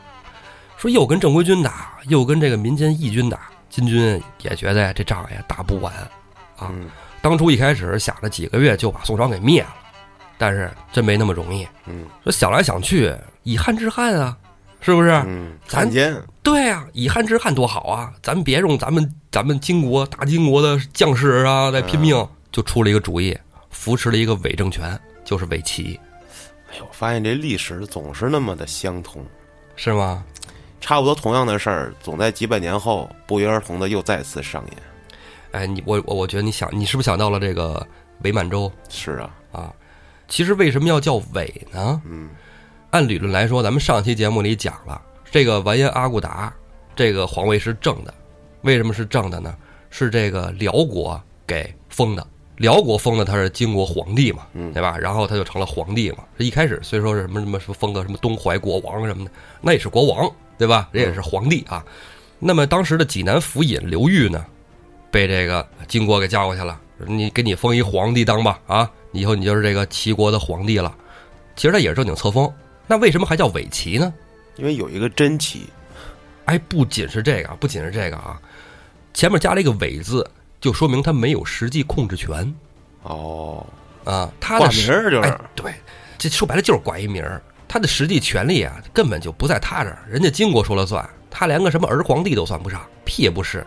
Speaker 1: 说又跟正规军打，又跟这个民间义军打，金军也觉得这仗也打不完，啊，当初一开始想着几个月就把宋朝给灭了，但是真没那么容易。
Speaker 2: 嗯，
Speaker 1: 说想来想去，以汉治汉啊，是不是？
Speaker 2: 嗯，
Speaker 1: 咱对啊，以汉治汉多好啊！咱别用咱们咱们金国大金国的将士啊来拼命，就出了一个主意，扶持了一个伪政权，就是伪齐。
Speaker 2: 哎呦，发现这历史总是那么的相同，
Speaker 1: 是吗？
Speaker 2: 差不多同样的事儿，总在几百年后不约而同的又再次上演。
Speaker 1: 哎，你我我我觉得你想，你是不是想到了这个伪满洲
Speaker 2: 是啊，
Speaker 1: 啊？其实为什么要叫伪呢？
Speaker 2: 嗯
Speaker 1: 按理论来说，咱们上期节目里讲了，这个完颜阿骨达这个皇位是正的，为什么是正的呢？是这个辽国给封的，辽国封的他是金国皇帝嘛，
Speaker 2: 嗯
Speaker 1: 对吧？然后他就成了皇帝嘛。这一开始虽说是什么什么什么封个什么东怀国王什么的，那也是国王，对吧？人也是皇帝啊。那么当时的济南府尹刘裕呢，被这个金国给叫过去了，你给你封一皇帝当吧，啊，以后你就是这个齐国的皇帝了。其实他也是正经册封，那为什么还叫伪齐呢？
Speaker 2: 因为有一个真齐，
Speaker 1: 哎，不仅是这个，不仅是这个啊，前面加了一个“伪”字，就说明他没有实际控制权
Speaker 2: 哦，
Speaker 1: 啊。他
Speaker 2: 挂
Speaker 1: 的
Speaker 2: 名儿就是
Speaker 1: 哎，对，这说白了就是挂一名儿。他的实际权利啊，根本就不在他这儿，人家金国说了算，他连个什么儿皇帝都算不上，屁也不是。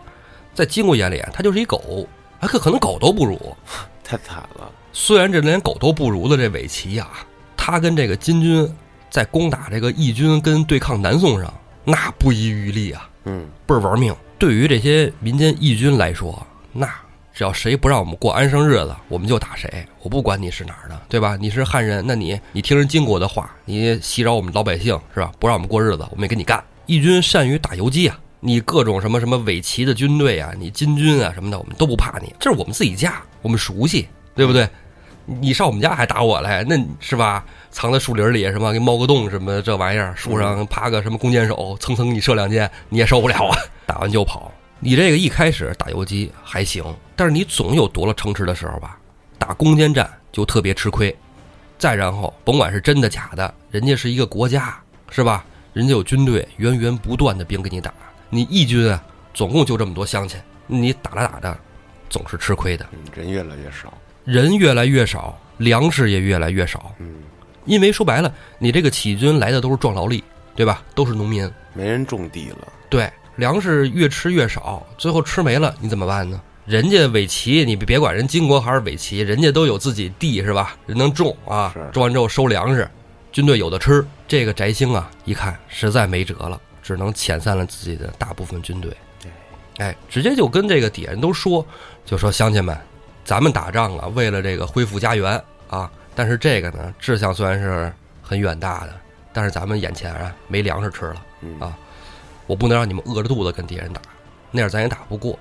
Speaker 1: 在金国眼里啊，他就是一狗，啊，可可能狗都不如。
Speaker 2: 太惨了，
Speaker 1: 虽然这连狗都不如的这伪齐啊，他跟这个金军在攻打这个义军跟对抗南宋上，那不遗余力啊，
Speaker 2: 嗯
Speaker 1: 倍儿玩命。对于这些民间义军来说，那只要谁不让我们过安生日子，我们就打谁。我不管你是哪儿的，对吧？你是汉人，那你你听人金国的话，你袭扰我们老百姓是吧？不让我们过日子，我们也跟你干。义军善于打游击啊，你各种什么什么伪齐的军队啊，你金军啊什么的，我们都不怕你，这是我们自己家，我们熟悉，对不对？你上我们家还打我来，那是吧？藏在树林里什么，给猫个洞什么这玩意儿，树上趴个什么弓箭手，蹭蹭你射两箭，你也受不了啊！打完就跑。你这个一开始打游击还行，但是你总有夺了城池的时候吧？打攻坚战就特别吃亏。再然后，甭管是真的假的，人家是一个国家，是吧？人家有军队，源源不断的兵给你打。你义军啊，总共就这么多乡亲，你打着打着，总是吃亏的。
Speaker 2: 嗯，人越来越少，
Speaker 1: 人越来越少，粮食也越来越少。
Speaker 2: 嗯，
Speaker 1: 因为说白了，你这个起义军来的都是壮劳力，对吧？都是农民，
Speaker 2: 没人种地了，
Speaker 1: 对，粮食越吃越少，最后吃没了，你怎么办呢？人家伪齐，你别管人金国还是伪齐，人家都有自己地是吧？人能种啊，种完之后收粮食，军队有的吃。这个翟兴啊，一看实在没辙了，只能遣散了自己的大部分军队。哎，直接就跟这个底下人都说，就说乡亲们，咱们打仗啊，为了这个恢复家园啊，但是这个呢，志向虽然是很远大的，但是咱们眼前啊没粮食吃了。
Speaker 2: 嗯
Speaker 1: 啊我不能让你们饿着肚子跟敌人打，那样咱也打不过，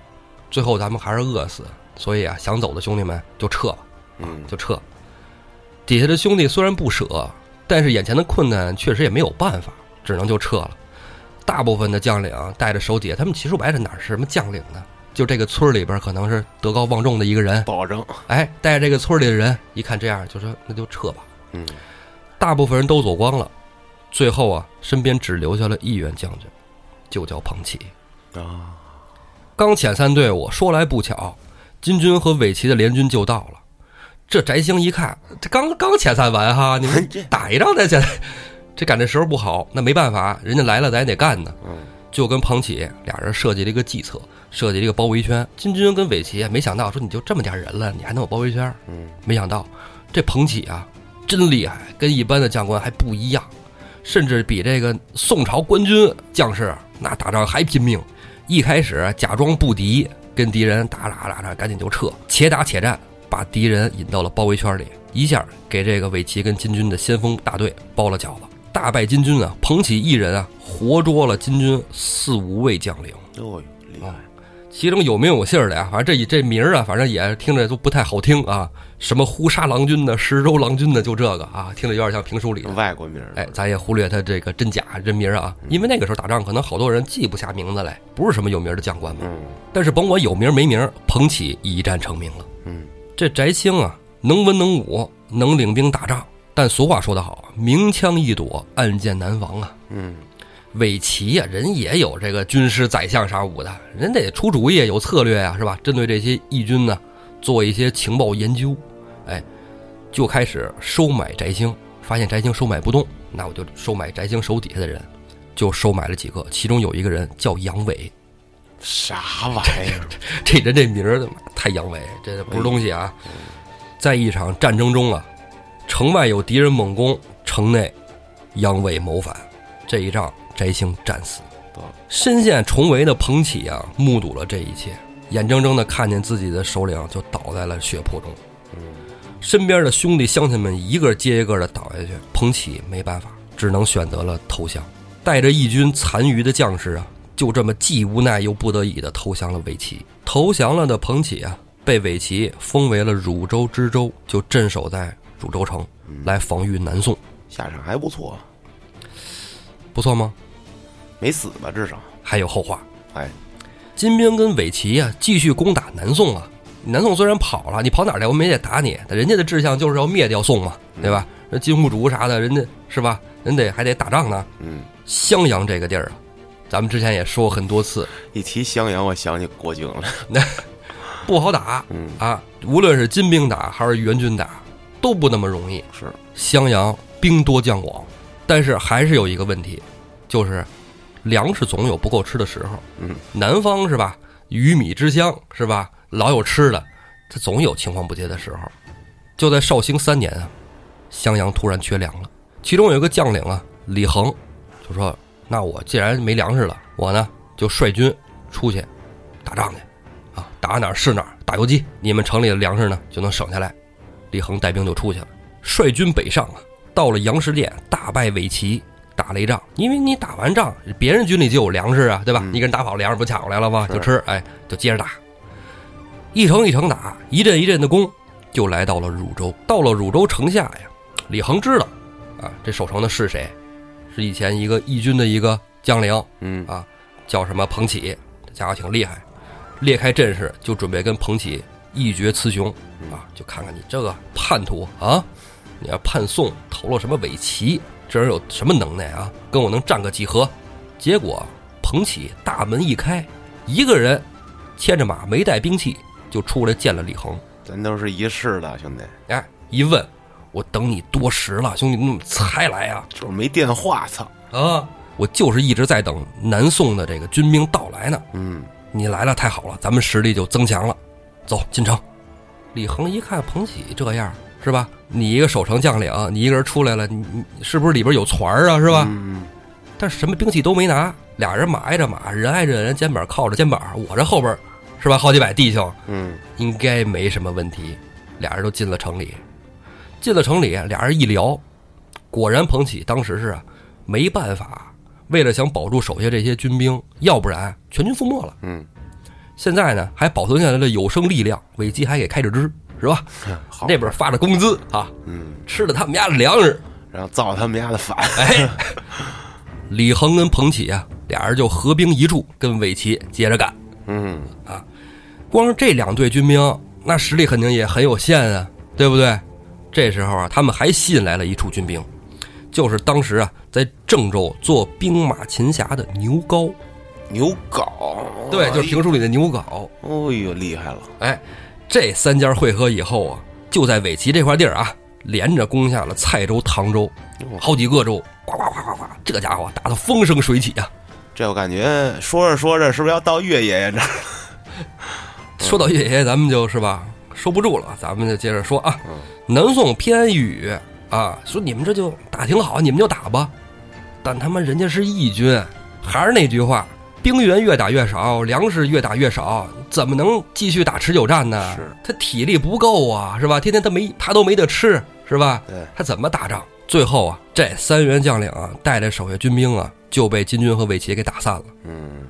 Speaker 1: 最后咱们还是饿死。所以啊，想走的兄弟们就撤吧，
Speaker 2: 嗯，
Speaker 1: 就撤。底下的兄弟虽然不舍，但是眼前的困难确实也没有办法，只能就撤了。大部分的将领啊带着手底下，他们其实说白了哪是什么将领呢？就这个村里边可能是德高望重的一个人，
Speaker 2: 保证，
Speaker 1: 哎，带着这个村里的人一看这样，就说那就撤吧。
Speaker 2: 嗯，
Speaker 1: 大部分人都走光了，最后啊，身边只留下了一员将军，就叫彭玘。
Speaker 2: 啊，
Speaker 1: 刚遣散队伍，说来不巧，金军和伪齐的联军就到了。这翟兴一看，这刚刚遣散完哈，你们
Speaker 2: 这
Speaker 1: 打一仗再遣，这赶这时候不好，那没办法，人家来了咱也得干呢。
Speaker 2: 嗯，
Speaker 1: 就跟彭玘俩人设计了一个计策，设计了一个包围圈。金军跟伪齐没想到说你就这么点人了，你还能有包围圈？
Speaker 2: 嗯，
Speaker 1: 没想到这彭玘啊，真厉害，跟一般的将官还不一样，甚至比这个宋朝官军将士那打仗还拼命。一开始假装不敌，跟敌人打打打打，赶紧就撤，且打且战，把敌人引到了包围圈里，一下给这个伪齐跟金军的先锋大队包了饺子，大败金军啊！捧起一人啊，活捉了金军四五位将领。
Speaker 2: 哦呦，厉害，
Speaker 1: 其中有名有姓的呀，反正这这名儿啊，反正也听着都不太好听啊。什么呼沙郎君的、石州郎君的，就这个啊，听着有点像评书里的。
Speaker 2: 外国名儿，
Speaker 1: 哎，咱也忽略他这个真假人名啊，因为那个时候打仗可能好多人记不下名字来，不是什么有名的将官嘛。
Speaker 2: 嗯
Speaker 1: 但是甭管有名没名，彭玘一战成名了。
Speaker 2: 嗯，
Speaker 1: 这翟兴啊，能文能武，能领兵打仗，但俗话说得好，明枪易躲，暗箭难防啊。
Speaker 2: 嗯，
Speaker 1: 韦齐呀、人也有这个军师、宰相啥武的，人得出主意，有策略呀、是吧？针对这些义军呢，做一些情报研究，哎，就开始收买翟星。发现翟星收买不动，那我就收买翟星手底下的人，就收买了几个，其中有一个人叫杨伟，
Speaker 2: 啥玩意儿？
Speaker 1: 这人这名儿太阳痿，这不是东西啊！在一场战争中啊，城外有敌人猛攻，城内杨伟谋反，这一仗翟星战死
Speaker 2: 得。
Speaker 1: 身陷重围的彭起啊，目睹了这一切，眼睁睁的看见自己的首领就倒在了血泊中，身边的兄弟乡亲们一个接一个的倒下去，彭起没办法，只能选择了投降，带着义军残余的将士啊，就这么既无奈又不得已的投降了伪齐。投降了的彭起啊，被伪齐封为了汝州知州，就镇守在汝州城，来防御南宋，
Speaker 2: 下场还不错，
Speaker 1: 不错吗？
Speaker 2: 没死吧？至少，
Speaker 1: 还有后话。
Speaker 2: 哎，
Speaker 1: 金兵跟伪齐啊、继续攻打南宋啊。南宋虽然跑了，你跑哪儿去？我们也得打你。但人家的志向就是要灭掉宋嘛，对吧？那金兀术啥的，人家是吧？人得还得打仗呢。
Speaker 2: 嗯，
Speaker 1: 襄阳这个地儿啊，咱们之前也说过很多次，
Speaker 2: 一提襄阳，我想起郭靖了。
Speaker 1: 那 不好打
Speaker 2: 嗯，
Speaker 1: 啊。无论是金兵打还是援军打，都不那么容易。
Speaker 2: 是，
Speaker 1: 襄阳兵多将广，但是还是有一个问题，就是粮食总有不够吃的时候。
Speaker 2: 嗯，
Speaker 1: 南方是吧？鱼米之乡是吧？老有吃的，他总有青黄不接的时候。就在绍兴三年啊，襄阳突然缺粮了。其中有一个将领啊，李恒，就说：“那我既然没粮食了，我呢就率军出去打仗去，啊，打哪儿是哪儿，打游击，你们城里的粮食呢就能省下来。”李恒带兵就出去了，率军北上啊，到了杨氏店，大败伪齐，打了一仗。因为你打完仗，别人军里就有粮食啊，对吧？
Speaker 2: 嗯
Speaker 1: 你给人打跑，粮食不抢过来了吗？就吃，哎，就接着打，一城一城打，一阵一阵的攻，就来到了汝州。到了汝州城下呀，李恒知道，啊，这守城的是谁？是以前一个义军的一个将领，
Speaker 2: 嗯
Speaker 1: 啊，叫什么彭起，这家伙挺厉害，列开阵势就准备跟彭起一决雌雄啊，就看看你这个叛徒啊，你要叛宋投了什么伪齐，这人有什么能耐啊？跟我能战个几何？结果彭起大门一开，一个人牵着马，没带兵器就出来见了李恒。
Speaker 2: 咱都是一世的兄弟，
Speaker 1: 哎，一问，我等你多时了，兄弟，你怎么才来啊？
Speaker 2: 就是没电话，操。
Speaker 1: 啊，我就是一直在等南宋的这个军兵到来呢。
Speaker 2: 嗯，
Speaker 1: 你来了，太好了，咱们实力就增强了。走进城。李恒一看彭起这样，是吧？你一个守城将领，你一个人出来了，你你是不是里边有船儿啊？是吧？
Speaker 2: 嗯，
Speaker 1: 但是什么兵器都没拿，俩人马挨着马，人挨着人，肩膀靠着肩膀。我这后边是吧，好几百弟兄，
Speaker 2: 嗯，
Speaker 1: 应该没什么问题。俩人都进了城里，进了城里，俩人一聊，果然彭起当时是啊，没办法，为了想保住手下这些军兵，要不然全军覆没了。
Speaker 2: 嗯，
Speaker 1: 现在呢，还保存下来了有生力量，伪齐还给开着支，是吧？
Speaker 2: 好，
Speaker 1: 那边发着工资啊，
Speaker 2: 嗯，
Speaker 1: 吃了他们家的粮食。
Speaker 2: 然后造他们家的反，
Speaker 1: 哎，李恒跟彭起啊，俩人就合兵一处，跟伪齐接着干。
Speaker 2: 嗯，
Speaker 1: 光是这两队军兵，那实力肯定也很有限啊，对不对？这时候啊，他们还吸引来了一处军兵，就是当时啊在郑州做兵马勤侠的牛皋，
Speaker 2: 牛皋，
Speaker 1: 对，就是评书里的牛皋。
Speaker 2: 哦呦，厉害了，
Speaker 1: 哎，这三家会合以后啊，就在尾齐这块地儿啊，连着攻下了蔡州、唐州，好几个州，呱呱呱呱呱，这家伙打得风生水起啊！
Speaker 2: 这我感觉说着说着，是不是要到岳爷爷这儿？
Speaker 1: 说到岳爷，咱们就是吧，收不住了，咱们就接着说啊。南宋偏安一隅啊，说你们这就打挺好，你们就打吧。但他妈人家是义军，还是那句话，兵员越打越少，粮食越打越少，怎么能继续打持久战呢？
Speaker 2: 是
Speaker 1: 他体力不够啊，是吧？天天他没他都没得吃，是吧？他怎么打仗？最后啊，这三员将领啊，带着手下军兵啊，就被金军和魏齐给打散了。
Speaker 2: 嗯，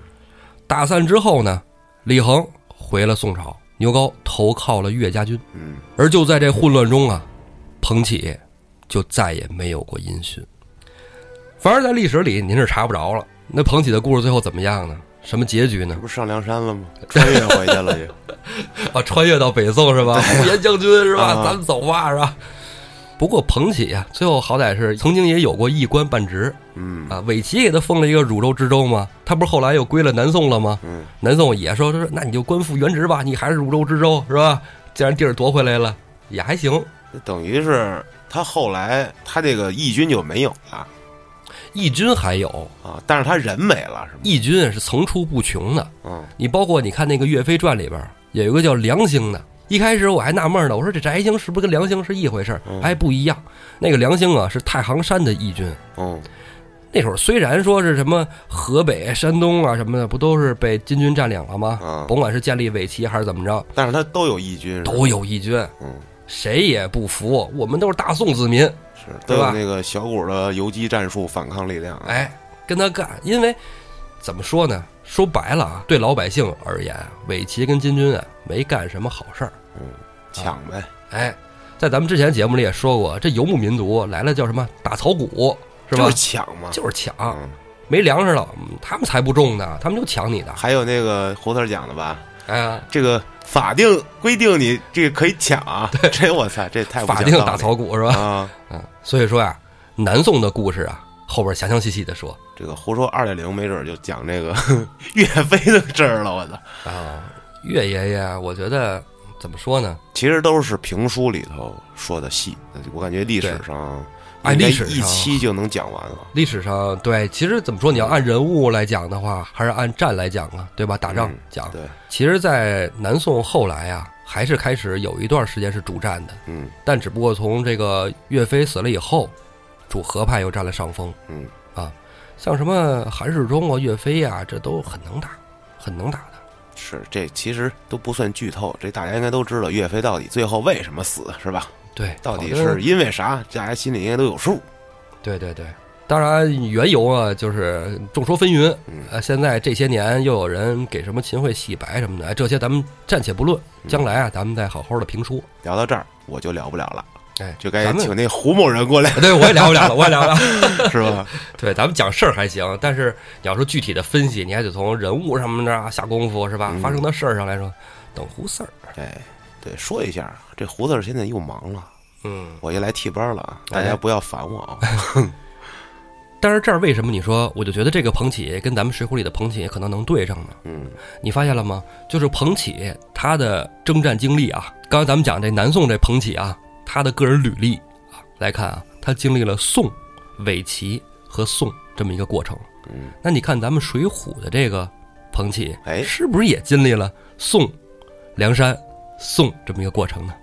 Speaker 1: 打散之后呢，李恒回了宋朝，牛皋投靠了岳家军。
Speaker 2: 嗯，
Speaker 1: 而就在这混乱中啊，彭起就再也没有过音讯。反而在历史里您是查不着了。那彭起的故事最后怎么样呢？什么结局呢？
Speaker 2: 这不是上梁山了吗？穿越回去了就，
Speaker 1: 啊，穿越到北宋是吧？呼延将军是吧？
Speaker 2: 啊
Speaker 1: 咱们走吧是吧？不过彭起啊，最后好歹是曾经也有过一官半职
Speaker 2: 嗯，
Speaker 1: 啊。伪齐给他封了一个汝州知州嘛，他不是后来又归了南宋了吗？
Speaker 2: 嗯，
Speaker 1: 南宋也说说，那你就官复原职吧，你还是汝州知州是吧？既然地儿夺回来了，也还行。
Speaker 2: 等于是他后来他这个义军就没有了
Speaker 1: 义军还有
Speaker 2: 啊，但是他人没了是吗？
Speaker 1: 义军是层出不穷的，
Speaker 2: 嗯，
Speaker 1: 你包括你看那个《岳飞传》里边有一个叫梁兴的，一开始我还纳闷呢，我说这翟兴是不是跟梁兴是一回事儿？
Speaker 2: 嗯
Speaker 1: 还不一样。那个梁兴啊是太行山的义军，
Speaker 2: 嗯，
Speaker 1: 那会儿虽然说是什么河北、山东啊什么的，不都是被金军占领了吗？
Speaker 2: 啊
Speaker 1: 甭管是建立伪齐还是怎么着，
Speaker 2: 但是他都有义军，是吧
Speaker 1: 都有义军，
Speaker 2: 嗯，
Speaker 1: 谁也不服。我们都是大宋子民，
Speaker 2: 是都
Speaker 1: 对吧
Speaker 2: 有那个小股的游击战术反抗力量。，
Speaker 1: 哎，跟他干。因为怎么说呢？说白了啊，对老百姓而言，伪齐跟金军啊没干什么好事儿。
Speaker 2: 抢呗，
Speaker 1: 哎，在咱们之前节目里也说过，这游牧民族来了叫什么打草谷，是吧？
Speaker 2: 就是抢嘛。
Speaker 1: 就是抢，
Speaker 2: 嗯，
Speaker 1: 没粮食了，嗯他们才不种呢，他们就抢你的。
Speaker 2: 还有那个胡特讲的吧，
Speaker 1: 哎呀，
Speaker 2: 这个法定规定你这个可以抢啊，这我操，这太
Speaker 1: 法定打草谷是吧？
Speaker 2: 啊！
Speaker 1: 嗯，所以说呀，南宋的故事啊，后边详详细细的说
Speaker 2: 这个胡说二点零，没准就讲这个 岳飞的事儿了。我操，
Speaker 1: 啊，岳爷爷，我觉得怎么说呢？
Speaker 2: 其实都是评书里头说的戏，我感觉历史上
Speaker 1: 哎历史上
Speaker 2: 一期就能讲完了。
Speaker 1: 历史上对，其实怎么说？你要按人物来讲的话，还是按战来讲啊，对吧？打仗
Speaker 2: 嗯
Speaker 1: 讲。
Speaker 2: 对，
Speaker 1: 其实，在南宋后来啊，还是开始有一段时间是主战的，
Speaker 2: 嗯
Speaker 1: 但只不过从这个岳飞死了以后，主和派又占了上风。
Speaker 2: 嗯啊，
Speaker 1: 像什么韩世忠啊、岳飞呀、这都很能打，很能打的。
Speaker 2: 是这其实都不算剧透，这大家应该都知道岳飞到底最后为什么死，是吧？
Speaker 1: 对，
Speaker 2: 到底是因为啥？大家心里应该都有数。
Speaker 1: 对对对，当然缘由啊，就是众说纷纭。
Speaker 2: 嗯
Speaker 1: 呃，现在这些年又有人给什么秦桧洗白什么的，哎这些咱们暂且不论，
Speaker 2: 嗯
Speaker 1: 将来啊，咱们再好好的评说。
Speaker 2: 聊到这儿，我就聊不了了，
Speaker 1: 哎，
Speaker 2: 就该
Speaker 1: 咱
Speaker 2: 请那胡某人过来，
Speaker 1: 对我也聊不了了，我也聊不了。
Speaker 2: 是吧？
Speaker 1: 对，咱们讲事儿还行，但是你要说具体的分析，你还得从人物上面那儿下功夫，是吧？
Speaker 2: 嗯
Speaker 1: 发生的事儿上来说，等胡四儿。
Speaker 2: 哎，对，说一下，这胡子现在又忙了，
Speaker 1: 嗯，
Speaker 2: 我又来替班了啊，大
Speaker 1: 哎
Speaker 2: 家不要烦我啊。
Speaker 1: 但是这儿为什么你说，我就觉得这个彭起跟咱们《水浒》里的彭起可能能对上呢？
Speaker 2: 嗯
Speaker 1: 你发现了吗？就是彭起他的征战经历啊，刚才咱们讲这南宋这彭起啊，他的个人履历啊来看啊，他经历了宋、伪齐和宋这么一个过程。
Speaker 2: 嗯，
Speaker 1: 那你看咱们《水浒》的这个彭起，
Speaker 2: 哎
Speaker 1: 是不是也经历了宋、梁山、宋这么一个过程呢？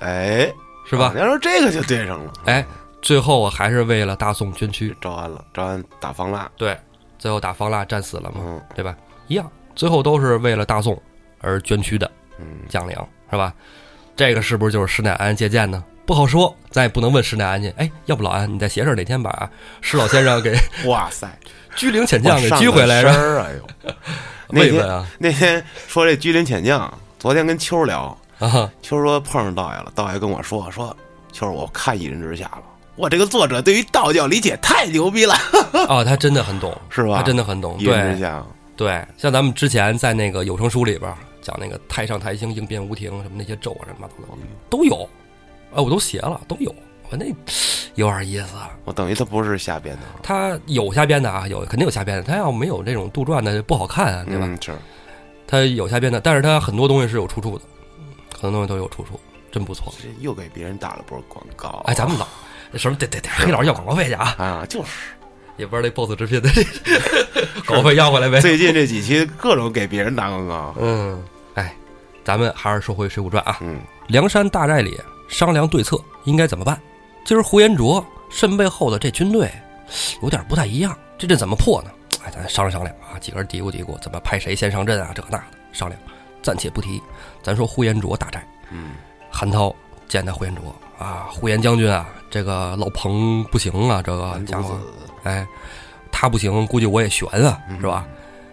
Speaker 2: 哎，
Speaker 1: 是吧？
Speaker 2: 你要说这个就对上了，
Speaker 1: 哎，最后我还是为了大宋捐躯，
Speaker 2: 招安了，招安打方腊，
Speaker 1: 对，最后打方腊战死了嘛，
Speaker 2: 嗯
Speaker 1: 对吧？一样，最后都是为了大宋而捐躯的。
Speaker 2: 嗯，
Speaker 1: 将领是吧？这个是不是就是施耐庵借鉴呢？不好说，咱也不能问施耐庵去。哎，要不老安，你在邪事儿哪天把施老先生给
Speaker 2: 哇塞，
Speaker 1: 居陵遣将给拘回来着？
Speaker 2: 个身儿，哎呦，那天
Speaker 1: 问一问啊
Speaker 2: 那天说这居临遣将，昨天跟秋聊，
Speaker 1: 啊！
Speaker 2: 秋说碰上道爷了，道爷跟我说说，秋儿我看一人之下了，我这个作者对于道教理解太牛逼了，
Speaker 1: 哦，他真的很懂，
Speaker 2: 是吧？
Speaker 1: 他真的很懂。
Speaker 2: 一人之
Speaker 1: 对
Speaker 2: 下，
Speaker 1: 对，像咱们之前在那个有声书里边讲那个太上太星应变无停什么那些咒啊，什么的都有，哎，我都写了，都有。我那有点意思。
Speaker 2: 我等于他不是瞎编的，
Speaker 1: 他有瞎编的啊，有肯定有瞎编的。他要没有这种杜撰的不好看啊，对吧？
Speaker 2: 嗯，是，
Speaker 1: 他有瞎编的，但是他很多东西是有出处的，很多东西都有出处，真不错。
Speaker 2: 这又给别人打了波广告，
Speaker 1: 哎，咱们老什么得得得黑老师要广告费去啊，
Speaker 2: 啊，就是
Speaker 1: 也不知道那 BOSS 直聘的 广告费要回来没？
Speaker 2: 最近这几期各种给别人打广告，
Speaker 1: 嗯，哎，咱们还是说回《水浒传》啊，
Speaker 2: 嗯，
Speaker 1: 梁山大寨里商量对策应该怎么办。今儿呼延灼身背后的这军队有点不太一样，这阵怎么破呢？哎，咱商量商量啊，几个人嘀咕嘀咕，怎么派谁先上阵啊？这个那的商量，暂且不提。咱说呼延灼大寨，
Speaker 2: 嗯，
Speaker 1: 韩涛见他呼延灼啊，呼延将军啊，这个老彭不行啊，这个家伙，哎，他不行，估计我也悬啊，是吧？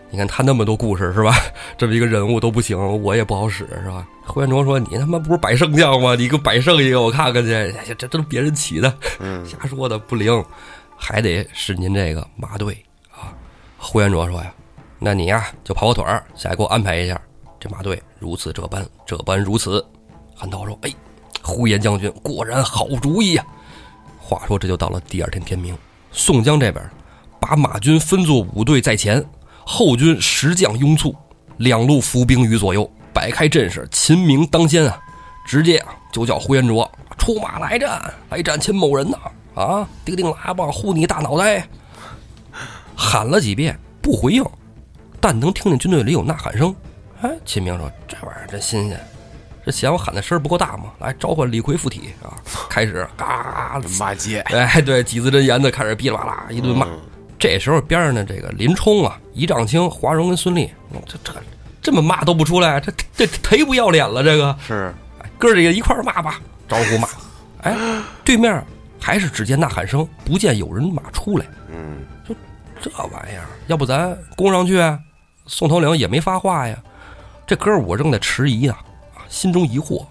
Speaker 1: 你看他那么多故事是吧？这么一个人物都不行，我也不好使是吧？呼延灼说：“你他妈不是百胜将吗？你给我百胜一个我看看去。哎呀，这这都别人起的，
Speaker 2: 嗯，
Speaker 1: 瞎说的不灵，还得是您这个马队啊。”呼延灼说呀：“那你呀就跑跑腿儿，下来给我安排一下这马队如此这般，这般如此。”韩涛说：“哎，呼延将军果然好主意呀、话说这就到了第二天天明，宋江这边把马军分作五队在前，后军十将拥簇，两路伏兵于左右，摆开阵势，秦明当先啊！直接啊就叫呼延灼出马来战，来战秦某人呐！啊，叮叮喇叭呼你大脑袋！喊了几遍不回应，但能听见军队里有呐喊声。哎，秦明说：“这玩意儿真新鲜，这嫌我喊的声儿不够大吗？来召唤李逵附体啊！”开始嘎
Speaker 2: 骂街，
Speaker 1: 哎，对，几字真言的开始哔哩吧啦一顿骂。
Speaker 2: 嗯
Speaker 1: 这时候边上的这个林冲啊、仪仗青、华容跟孙俪，这这这么骂都不出来，这这忒不要脸了，这个
Speaker 2: 是
Speaker 1: 哥几个一块儿骂吧，招呼骂。哎，对面还是只见呐喊声，不见有人马出来。
Speaker 2: 嗯，
Speaker 1: 这玩意儿，要不咱攻上去？宋头领也没发话呀。这哥儿我正在迟疑呢，啊，心中疑惑，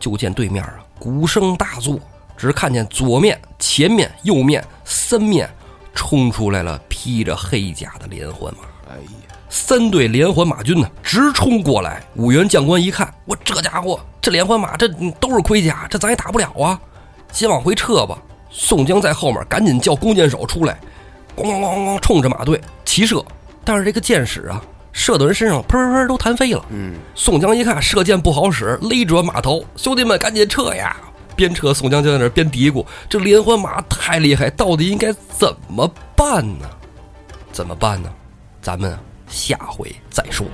Speaker 1: 就见对面啊，鼓声大作，只看见左面、前面、右面三面冲出来了披着黑甲的连环马。
Speaker 2: 哎呀，
Speaker 1: 三队连环马军呢，直冲过来。五员将官一看，我这家伙，这连环马这嗯都是盔甲，这咱也打不了啊，先往回撤吧。宋江在后面赶紧叫弓箭手出来，咣咣咣咣冲着马队齐射。但是这个箭矢啊，射到人身上，砰砰砰都弹飞了。
Speaker 2: 嗯，
Speaker 1: 宋江一看射箭不好使，勒着马头，兄弟们赶紧撤呀！边撤，宋江就在那边嘀咕：这连环马太厉害，到底应该怎么办呢？怎么办呢？咱们下回再说。